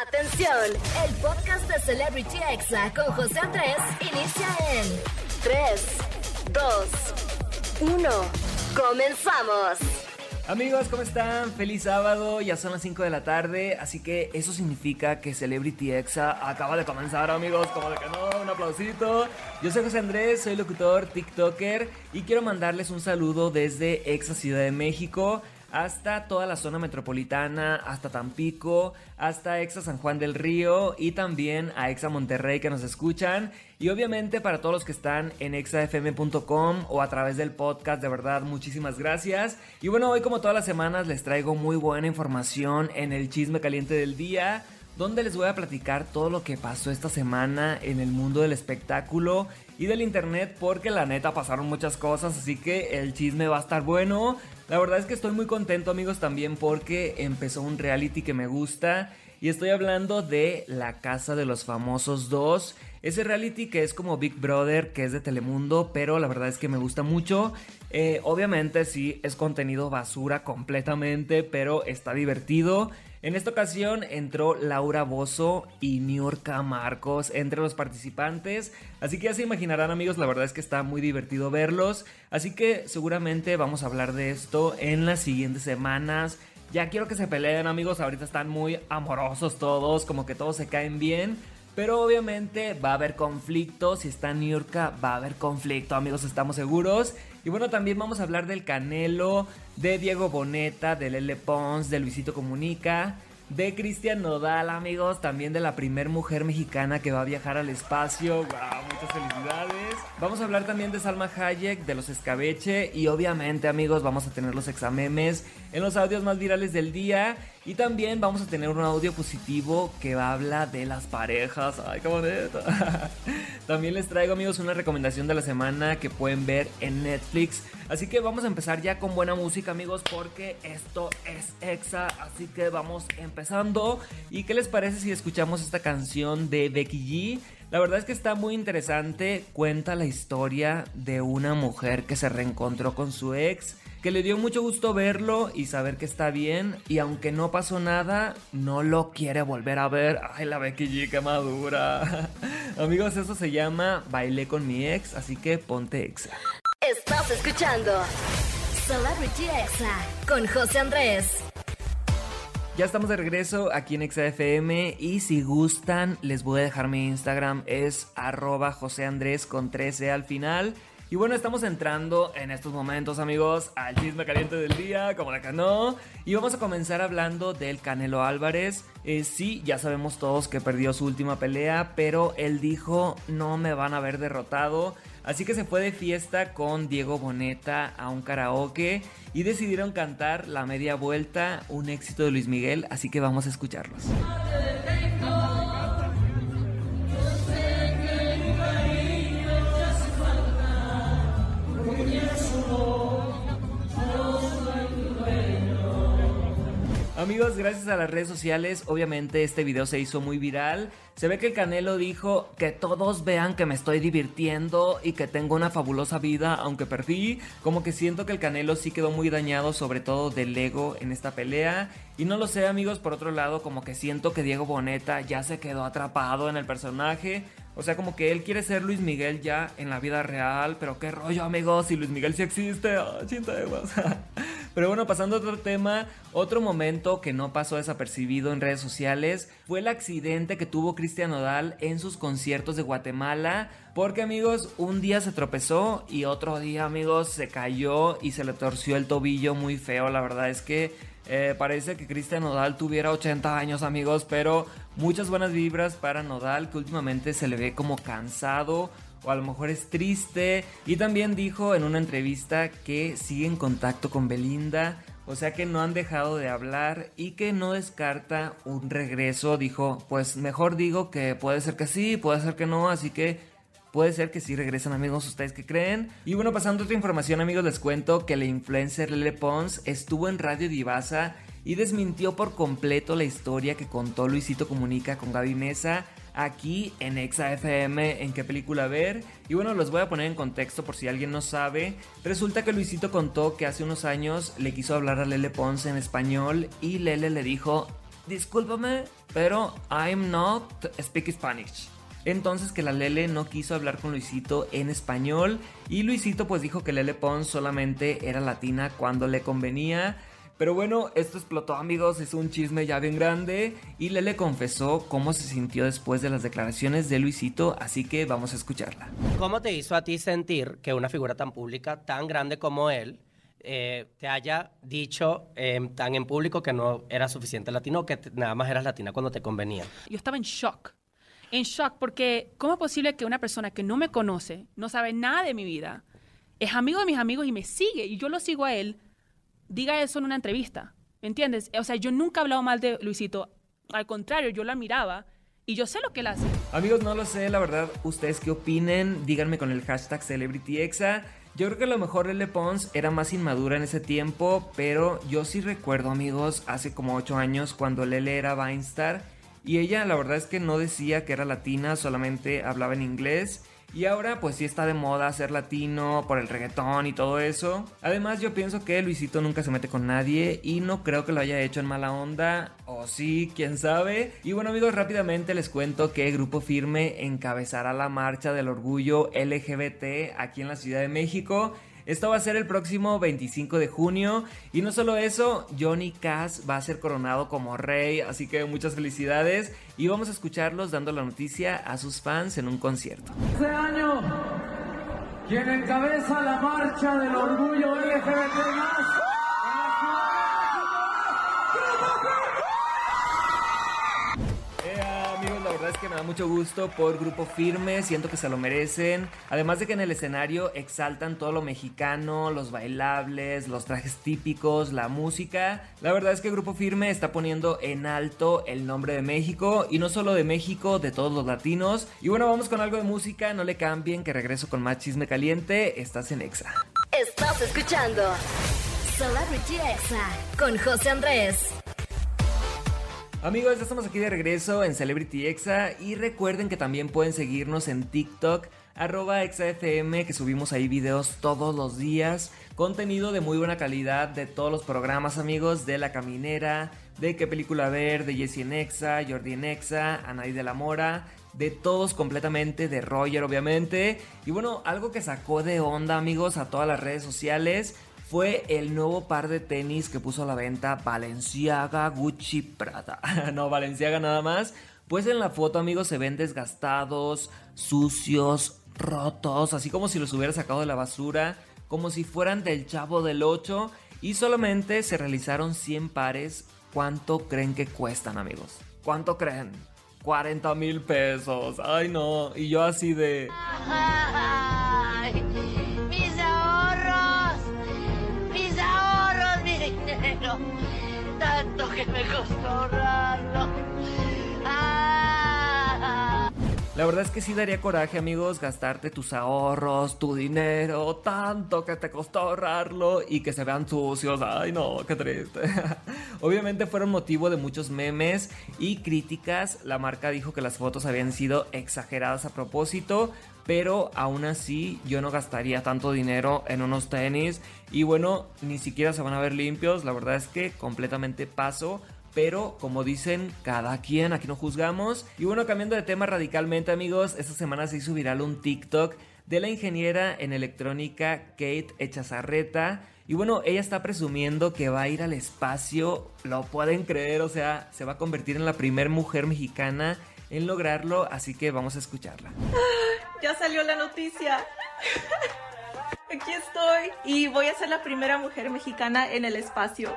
Atención, el podcast de Celebrity Exa con José Andrés inicia en 3, 2, 1. Comenzamos. Amigos, ¿cómo están? Feliz sábado, ya son las 5 de la tarde, así que eso significa que Celebrity Exa acaba de comenzar, amigos, como de que no, un aplausito. Yo soy José Andrés, soy locutor, TikToker y quiero mandarles un saludo desde Exa Ciudad de México hasta toda la zona metropolitana, hasta Tampico, hasta Exa San Juan del Río y también a Exa Monterrey que nos escuchan. Y obviamente para todos los que están en exafm.com o a través del podcast, de verdad, muchísimas gracias. Y bueno, hoy como todas las semanas les traigo muy buena información en el chisme caliente del día donde les voy a platicar todo lo que pasó esta semana en el mundo del espectáculo y del internet porque la neta pasaron muchas cosas, así que el chisme va a estar bueno. La verdad es que estoy muy contento amigos también porque empezó un reality que me gusta y estoy hablando de La Casa de los Famosos 2. Ese reality que es como Big Brother, que es de Telemundo, pero la verdad es que me gusta mucho. Eh, obviamente sí, es contenido basura completamente, pero está divertido. En esta ocasión entró Laura Bozo y Niurka Marcos entre los participantes. Así que ya se imaginarán amigos, la verdad es que está muy divertido verlos. Así que seguramente vamos a hablar de esto en las siguientes semanas. Ya quiero que se peleen amigos, ahorita están muy amorosos todos, como que todos se caen bien. Pero obviamente va a haber conflicto. Si está Niurka, va a haber conflicto, amigos, estamos seguros. Y bueno, también vamos a hablar del Canelo, de Diego Boneta, de Lele Pons, de Luisito Comunica, de Cristian Nodal, amigos, también de la primer mujer mexicana que va a viajar al espacio. ¡Wow! Muchas felicidades. Vamos a hablar también de Salma Hayek, de los escabeche y obviamente, amigos, vamos a tener los examemes en los audios más virales del día y también vamos a tener un audio positivo que habla de las parejas. ¡Ay, qué bonito! también les traigo, amigos, una recomendación de la semana que pueden ver en Netflix. Así que vamos a empezar ya con buena música, amigos, porque esto es Exa. Así que vamos empezando. ¿Y qué les parece si escuchamos esta canción de Becky G? La verdad es que está muy interesante. Cuenta la historia de una mujer que se reencontró con su ex que le dio mucho gusto verlo y saber que está bien y aunque no pasó nada, no lo quiere volver a ver. Ay, la Becky G, madura. Amigos, eso se llama Bailé con mi ex, así que ponte exa. Estás escuchando Celebrity Exa con José Andrés. Ya estamos de regreso aquí en ExaFM y si gustan les voy a dejar mi Instagram es arroba José Andrés con 13 al final. Y bueno, estamos entrando en estos momentos, amigos, al chisme caliente del día, como la que no. Y vamos a comenzar hablando del Canelo Álvarez. Eh, sí, ya sabemos todos que perdió su última pelea, pero él dijo, no me van a ver derrotado. Así que se fue de fiesta con Diego Boneta a un karaoke y decidieron cantar La Media Vuelta, un éxito de Luis Miguel, así que vamos a escucharlos. Amigos, gracias a las redes sociales, obviamente este video se hizo muy viral. Se ve que el Canelo dijo que todos vean que me estoy divirtiendo y que tengo una fabulosa vida, aunque perdí. Como que siento que el Canelo sí quedó muy dañado, sobre todo del ego en esta pelea. Y no lo sé, amigos, por otro lado, como que siento que Diego Boneta ya se quedó atrapado en el personaje. O sea, como que él quiere ser Luis Miguel ya en la vida real, pero qué rollo, amigos, si Luis Miguel sí existe. Oh, Pero bueno, pasando a otro tema, otro momento que no pasó desapercibido en redes sociales fue el accidente que tuvo Cristian Nodal en sus conciertos de Guatemala. Porque amigos, un día se tropezó y otro día amigos se cayó y se le torció el tobillo muy feo. La verdad es que eh, parece que Cristian Nodal tuviera 80 años amigos, pero muchas buenas vibras para Nodal que últimamente se le ve como cansado o a lo mejor es triste. Y también dijo en una entrevista que sigue en contacto con Belinda. O sea que no han dejado de hablar y que no descarta un regreso. Dijo, pues mejor digo que puede ser que sí, puede ser que no, así que Puede ser que sí regresen amigos, ustedes que creen. Y bueno, pasando a otra información amigos, les cuento que la influencer Lele Pons estuvo en Radio Divasa y desmintió por completo la historia que contó Luisito Comunica con Gaby Mesa aquí en Exa FM en qué película ver. Y bueno, los voy a poner en contexto por si alguien no sabe. Resulta que Luisito contó que hace unos años le quiso hablar a Lele Pons en español y Lele le dijo, discúlpame, pero I'm not speak Spanish. Entonces que la Lele no quiso hablar con Luisito en español y Luisito pues dijo que Lele Pons solamente era latina cuando le convenía. Pero bueno, esto explotó amigos, es un chisme ya bien grande y Lele confesó cómo se sintió después de las declaraciones de Luisito, así que vamos a escucharla. ¿Cómo te hizo a ti sentir que una figura tan pública, tan grande como él, eh, te haya dicho eh, tan en público que no era suficiente latino, que nada más eras latina cuando te convenía? Yo estaba en shock en shock porque ¿cómo es posible que una persona que no me conoce, no sabe nada de mi vida, es amigo de mis amigos y me sigue y yo lo sigo a él, diga eso en una entrevista? ¿Me entiendes? O sea, yo nunca he hablado mal de Luisito. Al contrario, yo lo admiraba y yo sé lo que él hace. Amigos, no lo sé, la verdad, ¿ustedes qué opinen? Díganme con el hashtag CelebrityExa. Yo creo que a lo mejor Lele Pons era más inmadura en ese tiempo, pero yo sí recuerdo, amigos, hace como 8 años cuando Lele era Vinestar y ella la verdad es que no decía que era latina, solamente hablaba en inglés. Y ahora pues sí está de moda ser latino por el reggaetón y todo eso. Además yo pienso que Luisito nunca se mete con nadie y no creo que lo haya hecho en mala onda. O sí, quién sabe. Y bueno amigos, rápidamente les cuento que Grupo Firme encabezará la marcha del orgullo LGBT aquí en la Ciudad de México. Esto va a ser el próximo 25 de junio. Y no solo eso, Johnny Cass va a ser coronado como rey. Así que muchas felicidades. Y vamos a escucharlos dando la noticia a sus fans en un concierto. Este año, quien encabeza la marcha del orgullo LGBT que me da mucho gusto por Grupo Firme, siento que se lo merecen. Además de que en el escenario exaltan todo lo mexicano, los bailables, los trajes típicos, la música. La verdad es que Grupo Firme está poniendo en alto el nombre de México y no solo de México, de todos los latinos. Y bueno, vamos con algo de música, no le cambien, que regreso con más chisme caliente. Estás en Exa. Estás escuchando Celebrity Exa con José Andrés. Amigos, ya estamos aquí de regreso en Celebrity Exa y recuerden que también pueden seguirnos en TikTok arroba exafm que subimos ahí videos todos los días, contenido de muy buena calidad de todos los programas amigos, de La Caminera, de qué película ver, de Jessie en Exa, Jordi en Exa, Anaí de la Mora, de todos completamente, de Roger obviamente, y bueno, algo que sacó de onda amigos a todas las redes sociales fue el nuevo par de tenis que puso a la venta Valenciaga Gucci Prada. no, Valenciaga nada más. Pues en la foto, amigos, se ven desgastados, sucios, rotos, así como si los hubiera sacado de la basura, como si fueran del chavo del 8. Y solamente se realizaron 100 pares. ¿Cuánto creen que cuestan, amigos? ¿Cuánto creen? 40 mil pesos. Ay, no. Y yo así de... tanto que me costó ahorrarlo. Ah. La verdad es que sí daría coraje, amigos, gastarte tus ahorros, tu dinero, tanto que te costó ahorrarlo y que se vean sucios. Ay, no, qué triste. Obviamente fueron motivo de muchos memes y críticas. La marca dijo que las fotos habían sido exageradas a propósito, pero aún así yo no gastaría tanto dinero en unos tenis y bueno, ni siquiera se van a ver limpios, la verdad es que completamente paso. Pero como dicen, cada quien, aquí no juzgamos. Y bueno, cambiando de tema radicalmente amigos, esta semana se hizo viral un TikTok de la ingeniera en electrónica Kate Echazarreta. Y bueno, ella está presumiendo que va a ir al espacio, lo pueden creer, o sea, se va a convertir en la primera mujer mexicana en lograrlo, así que vamos a escucharla. Ya salió la noticia. Aquí estoy y voy a ser la primera mujer mexicana en el espacio.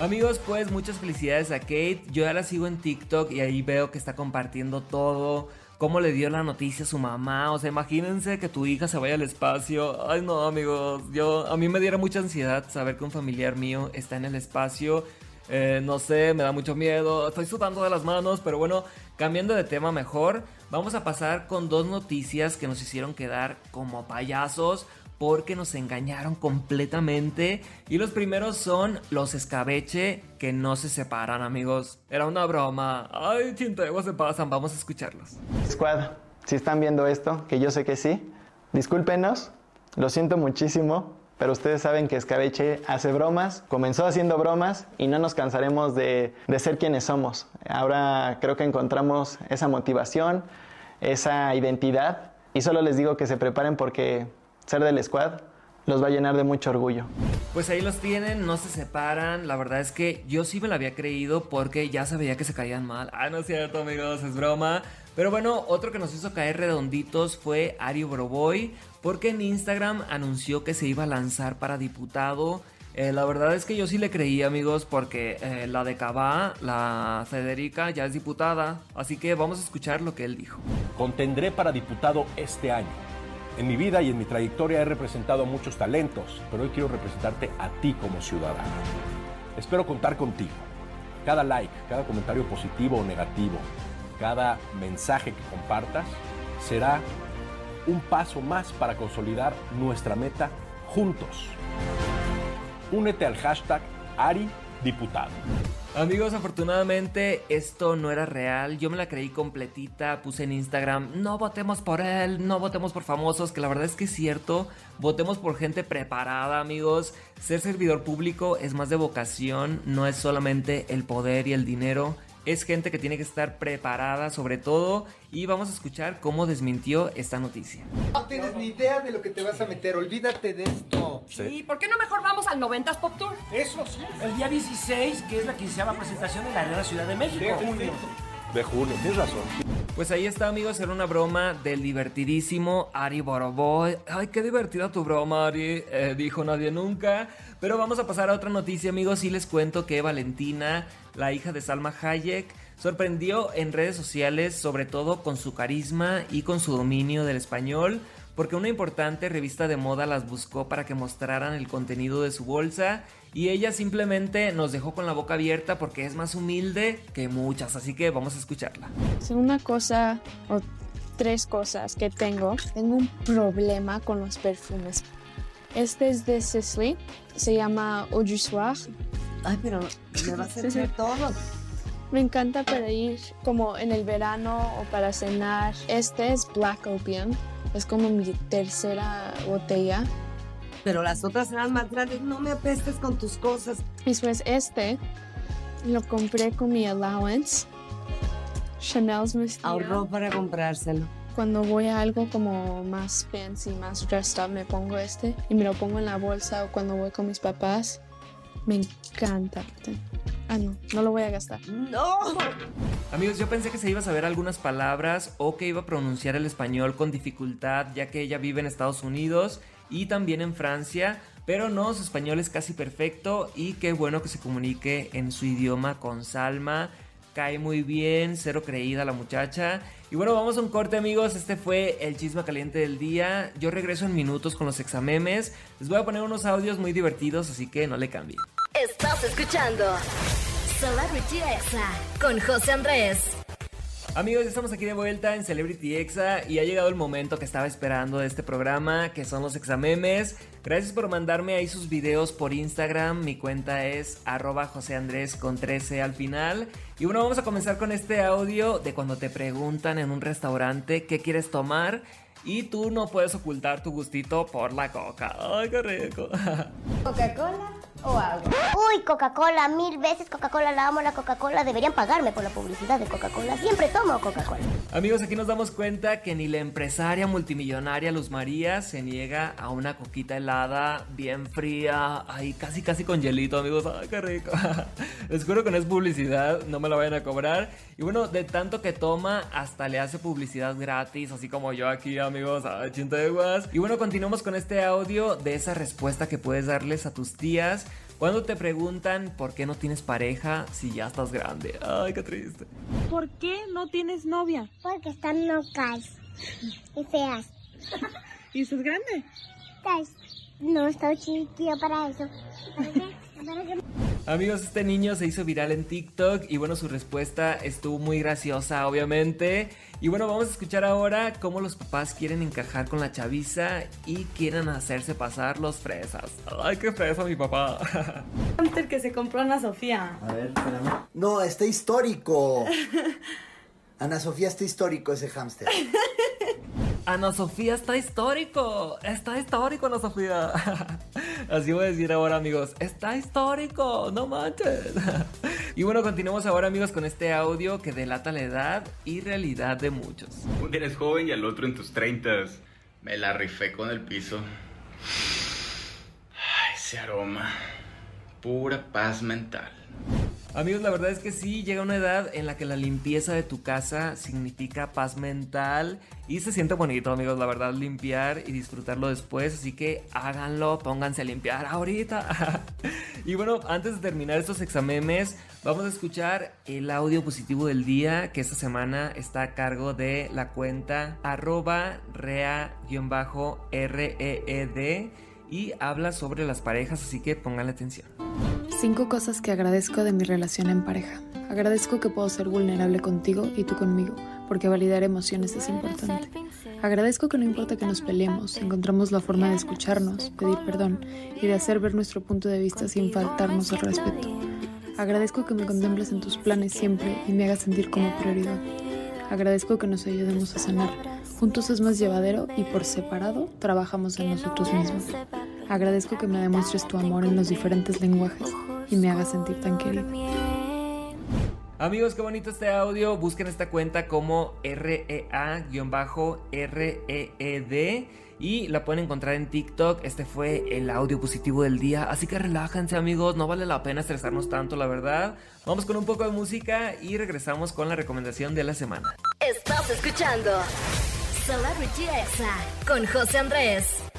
Amigos, pues muchas felicidades a Kate. Yo ya la sigo en TikTok y ahí veo que está compartiendo todo. Cómo le dio la noticia a su mamá. O sea, imagínense que tu hija se vaya al espacio. Ay, no, amigos. Yo, a mí me diera mucha ansiedad saber que un familiar mío está en el espacio. Eh, no sé, me da mucho miedo. Estoy sudando de las manos, pero bueno, cambiando de tema mejor, vamos a pasar con dos noticias que nos hicieron quedar como payasos porque nos engañaron completamente. Y los primeros son los escabeche que no se separan, amigos. Era una broma. Ay, chinteguas se pasan. Vamos a escucharlos. Squad, si están viendo esto, que yo sé que sí, discúlpenos, lo siento muchísimo. Pero ustedes saben que Escabeche hace bromas, comenzó haciendo bromas y no nos cansaremos de, de ser quienes somos. Ahora creo que encontramos esa motivación, esa identidad y solo les digo que se preparen porque ser del squad los va a llenar de mucho orgullo. Pues ahí los tienen, no se separan. La verdad es que yo sí me lo había creído porque ya sabía que se caían mal. Ah, no es cierto, amigos, es broma. Pero bueno, otro que nos hizo caer redonditos fue Ari Broboy, porque en Instagram anunció que se iba a lanzar para diputado. Eh, la verdad es que yo sí le creí, amigos, porque eh, la de Cabá, la Federica, ya es diputada. Así que vamos a escuchar lo que él dijo. Contendré para diputado este año. En mi vida y en mi trayectoria he representado a muchos talentos, pero hoy quiero representarte a ti como ciudadano. Espero contar contigo. Cada like, cada comentario positivo o negativo, cada mensaje que compartas será un paso más para consolidar nuestra meta juntos. Únete al hashtag Ari Diputado. Amigos, afortunadamente esto no era real. Yo me la creí completita. Puse en Instagram, no votemos por él, no votemos por famosos, que la verdad es que es cierto. Votemos por gente preparada, amigos. Ser servidor público es más de vocación, no es solamente el poder y el dinero. Es gente que tiene que estar preparada sobre todo y vamos a escuchar cómo desmintió esta noticia. No tienes ni idea de lo que te vas a meter, olvídate de esto. ¿Y por qué no mejor vamos al 90s Pop Tour? Eso sí. El día 16, que es la quinceava presentación de la Arena Ciudad de México. De junio. De junio, tienes razón. Pues ahí está, amigos, era una broma del divertidísimo Ari Boroboy. Ay, qué divertida tu broma, Ari, eh, dijo nadie nunca. Pero vamos a pasar a otra noticia, amigos, y les cuento que Valentina, la hija de Salma Hayek, sorprendió en redes sociales, sobre todo con su carisma y con su dominio del español, porque una importante revista de moda las buscó para que mostraran el contenido de su bolsa y ella simplemente nos dejó con la boca abierta porque es más humilde que muchas, así que vamos a escucharla. Una cosa o tres cosas que tengo, tengo un problema con los perfumes. Este es de Sisley, se llama Eau du Soir. Ay, pero me vas a echar todo. Me encanta para ir como en el verano o para cenar. Este es Black Opium. Es como mi tercera botella. Pero las otras eran más grandes. No me apestes con tus cosas. Después este lo compré con mi allowance. Chanel's me Ahorró para comprárselo. Cuando voy a algo como más fancy, más dressed up, me pongo este y me lo pongo en la bolsa o cuando voy con mis papás. Me encanta. Ah, no, no lo voy a gastar. ¡No! Amigos, yo pensé que se iba a saber algunas palabras o que iba a pronunciar el español con dificultad, ya que ella vive en Estados Unidos y también en Francia. Pero no, su español es casi perfecto y qué bueno que se comunique en su idioma con Salma. Cae muy bien, cero creída la muchacha. Y bueno, vamos a un corte amigos, este fue el chisme caliente del día. Yo regreso en minutos con los examemes. Les voy a poner unos audios muy divertidos, así que no le cambien. Estás escuchando Celebrity Exa con José Andrés. Amigos, estamos aquí de vuelta en Celebrity Exa y ha llegado el momento que estaba esperando de este programa, que son los examemes. Gracias por mandarme ahí sus videos por Instagram. Mi cuenta es arroba José Andrés con 13 al final. Y bueno, vamos a comenzar con este audio de cuando te preguntan en un restaurante qué quieres tomar. Y tú no puedes ocultar tu gustito por la coca. ¡Ay, qué rico! ¿Coca-Cola o agua? Uy, Coca-Cola, mil veces Coca-Cola, la amo la Coca-Cola. Deberían pagarme por la publicidad de Coca-Cola. Siempre tomo Coca-Cola. Amigos, aquí nos damos cuenta que ni la empresaria multimillonaria Luz María se niega a una coquita helada bien fría. Ay, casi, casi con hielito, amigos. ¡Ay, qué rico! Les juro que no es publicidad, no me la vayan a cobrar. Y bueno, de tanto que toma, hasta le hace publicidad gratis, así como yo aquí, amigos, a chinteguas. Y bueno, continuamos con este audio de esa respuesta que puedes darles a tus tías cuando te preguntan por qué no tienes pareja si ya estás grande. Ay, qué triste. ¿Por qué no tienes novia? Porque están locas y feas. ¿Y estás grande? No, estoy chiquillo para eso. Amigos, este niño se hizo viral en TikTok y bueno, su respuesta estuvo muy graciosa, obviamente. Y bueno, vamos a escuchar ahora cómo los papás quieren encajar con la chaviza y quieren hacerse pasar los fresas. Ay, qué fresa mi papá. Hamster que se compró Ana Sofía. A ver, espérame. No, está histórico. Ana Sofía está histórico ese hámster. Ana Sofía está histórico. Está histórico, Ana Sofía. Así voy a decir ahora, amigos. Está histórico, no manches. Y bueno, continuamos ahora, amigos, con este audio que delata la edad y realidad de muchos. Un día eres joven y al otro en tus treintas. Me la rifé con el piso. Ese aroma. Pura paz mental. Amigos, la verdad es que sí, llega una edad en la que la limpieza de tu casa significa paz mental y se siente bonito, amigos, la verdad, limpiar y disfrutarlo después, así que háganlo, pónganse a limpiar ahorita. y bueno, antes de terminar estos examemes, vamos a escuchar el audio positivo del día que esta semana está a cargo de la cuenta arroba rea-reed y habla sobre las parejas, así que pónganle atención. Cinco cosas que agradezco de mi relación en pareja. Agradezco que puedo ser vulnerable contigo y tú conmigo, porque validar emociones es importante. Agradezco que no importa que nos peleemos, encontramos la forma de escucharnos, pedir perdón y de hacer ver nuestro punto de vista sin faltarnos al respeto. Agradezco que me contemples en tus planes siempre y me hagas sentir como prioridad. Agradezco que nos ayudemos a sanar. Juntos es más llevadero y por separado trabajamos en nosotros mismos. Agradezco que me demuestres tu amor en los diferentes lenguajes y me hagas sentir tan querido. Amigos, qué bonito este audio. Busquen esta cuenta como REA-REED y la pueden encontrar en TikTok. Este fue el audio positivo del día. Así que relájense, amigos. No vale la pena estresarnos tanto, la verdad. Vamos con un poco de música y regresamos con la recomendación de la semana. Estás escuchando Celebrity Exa con José Andrés.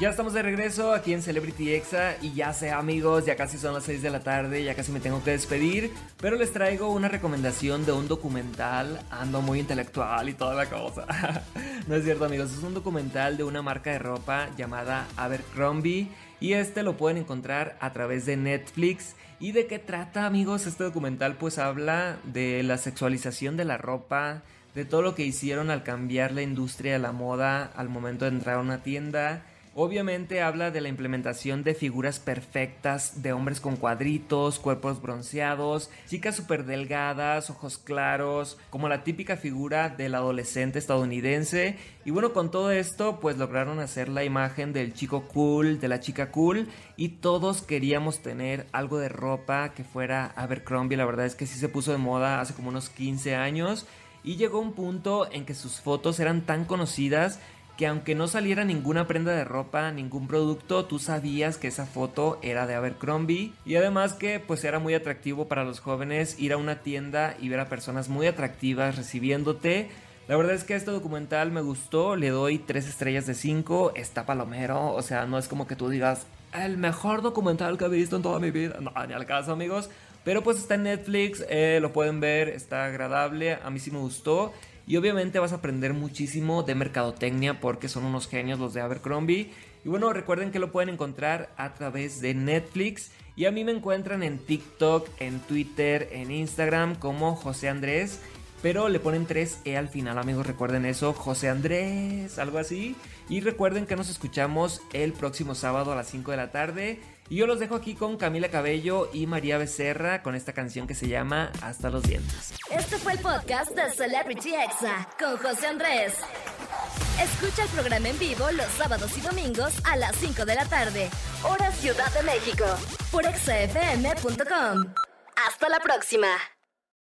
Ya estamos de regreso aquí en Celebrity Exa y ya sé amigos, ya casi son las 6 de la tarde, ya casi me tengo que despedir, pero les traigo una recomendación de un documental, ando muy intelectual y toda la cosa. no es cierto amigos, es un documental de una marca de ropa llamada Abercrombie y este lo pueden encontrar a través de Netflix. ¿Y de qué trata amigos? Este documental pues habla de la sexualización de la ropa, de todo lo que hicieron al cambiar la industria de la moda al momento de entrar a una tienda Obviamente habla de la implementación de figuras perfectas de hombres con cuadritos, cuerpos bronceados, chicas súper delgadas, ojos claros, como la típica figura del adolescente estadounidense. Y bueno, con todo esto, pues lograron hacer la imagen del chico cool, de la chica cool, y todos queríamos tener algo de ropa que fuera Abercrombie. La verdad es que sí se puso de moda hace como unos 15 años. Y llegó un punto en que sus fotos eran tan conocidas que aunque no saliera ninguna prenda de ropa, ningún producto, tú sabías que esa foto era de Abercrombie y además que pues era muy atractivo para los jóvenes ir a una tienda y ver a personas muy atractivas recibiéndote. La verdad es que este documental me gustó, le doy 3 estrellas de 5, está palomero, o sea, no es como que tú digas el mejor documental que he visto en toda mi vida, no, ni al caso amigos, pero pues está en Netflix, eh, lo pueden ver, está agradable, a mí sí me gustó. Y obviamente vas a aprender muchísimo de mercadotecnia porque son unos genios los de Abercrombie. Y bueno, recuerden que lo pueden encontrar a través de Netflix. Y a mí me encuentran en TikTok, en Twitter, en Instagram como José Andrés. Pero le ponen 3E al final, amigos. Recuerden eso, José Andrés, algo así. Y recuerden que nos escuchamos el próximo sábado a las 5 de la tarde. Y yo los dejo aquí con Camila Cabello y María Becerra con esta canción que se llama Hasta los dientes. Este fue el podcast de Celebrity Exa con José Andrés. Escucha el programa en vivo los sábados y domingos a las 5 de la tarde, hora Ciudad de México, por exafm.com. Hasta la próxima.